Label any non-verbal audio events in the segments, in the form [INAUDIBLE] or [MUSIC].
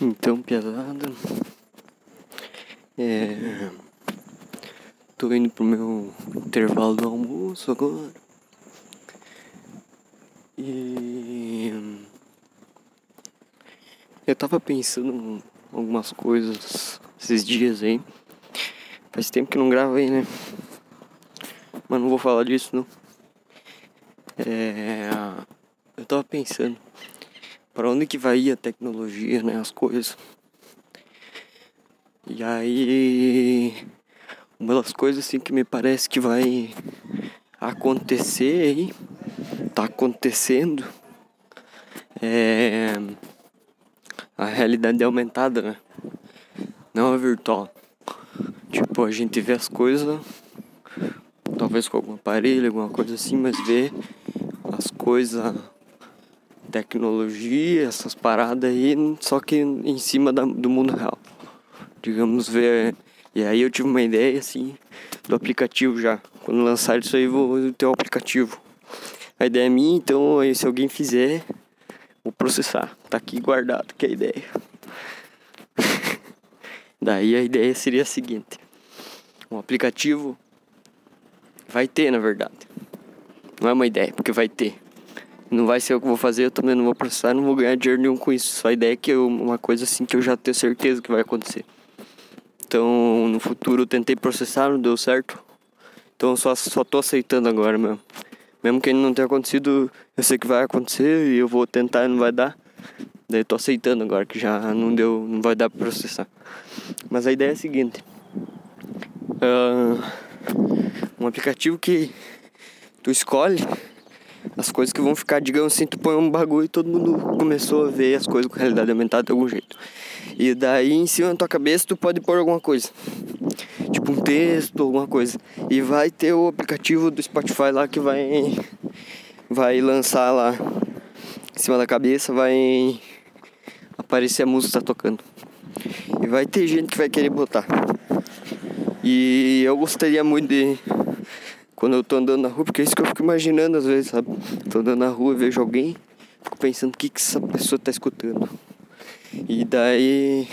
Então, pesada. É. Tô indo pro meu intervalo do almoço agora. E. Eu tava pensando em algumas coisas esses dias aí. Faz tempo que não gravo aí, né? Mas não vou falar disso não. É. Eu tava pensando para onde que vai a tecnologia, né? As coisas. E aí, uma das coisas assim que me parece que vai acontecer aí, tá acontecendo, é a realidade aumentada, né? Não a virtual. Tipo, a gente vê as coisas, talvez com algum aparelho, alguma coisa assim, mas vê as coisas tecnologia, essas paradas aí, só que em cima da, do mundo real. Digamos ver. E aí eu tive uma ideia assim do aplicativo já. Quando lançar isso aí vou ter o aplicativo. A ideia é minha, então se alguém fizer, vou processar. Tá aqui guardado que é a ideia. [LAUGHS] Daí a ideia seria a seguinte. Um aplicativo vai ter na verdade. Não é uma ideia, porque vai ter não vai ser o que eu vou fazer, eu também não vou processar, não vou ganhar dinheiro nenhum com isso. Só a ideia é que eu, uma coisa assim que eu já tenho certeza que vai acontecer. Então, no futuro eu tentei processar, não deu certo. Então, só, só tô aceitando agora mesmo. Mesmo que não tenha acontecido, eu sei que vai acontecer e eu vou tentar e não vai dar. Daí tô aceitando agora que já não deu, não vai dar pra processar. Mas a ideia é a seguinte. Uh, um aplicativo que tu escolhe as coisas que vão ficar, digamos assim, tu põe um bagulho e todo mundo começou a ver as coisas com realidade aumentada de algum jeito. E daí em cima da tua cabeça tu pode pôr alguma coisa. Tipo um texto, alguma coisa. E vai ter o aplicativo do Spotify lá que vai vai lançar lá em cima da cabeça, vai aparecer a música que tá tocando. E vai ter gente que vai querer botar. E eu gostaria muito de quando eu tô andando na rua, porque é isso que eu fico imaginando às vezes, sabe? Tô andando na rua, vejo alguém, fico pensando o que, que essa pessoa tá escutando. E daí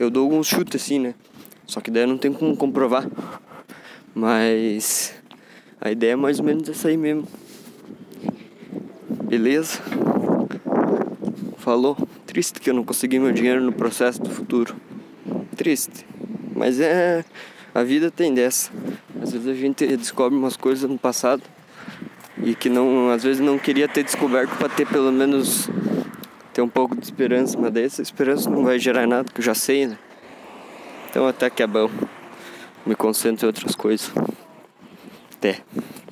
eu dou alguns chutes assim, né? Só que daí eu não tenho como comprovar. Mas a ideia é mais ou menos essa aí mesmo. Beleza? Falou? Triste que eu não consegui meu dinheiro no processo do futuro. Triste. Mas é. A vida tem dessa. Às vezes a gente descobre umas coisas no passado e que não, às vezes não queria ter descoberto para ter pelo menos ter um pouco de esperança, mas daí essa esperança não vai gerar nada, que eu já sei, né? Então até que é bom. Me concentro em outras coisas. Até.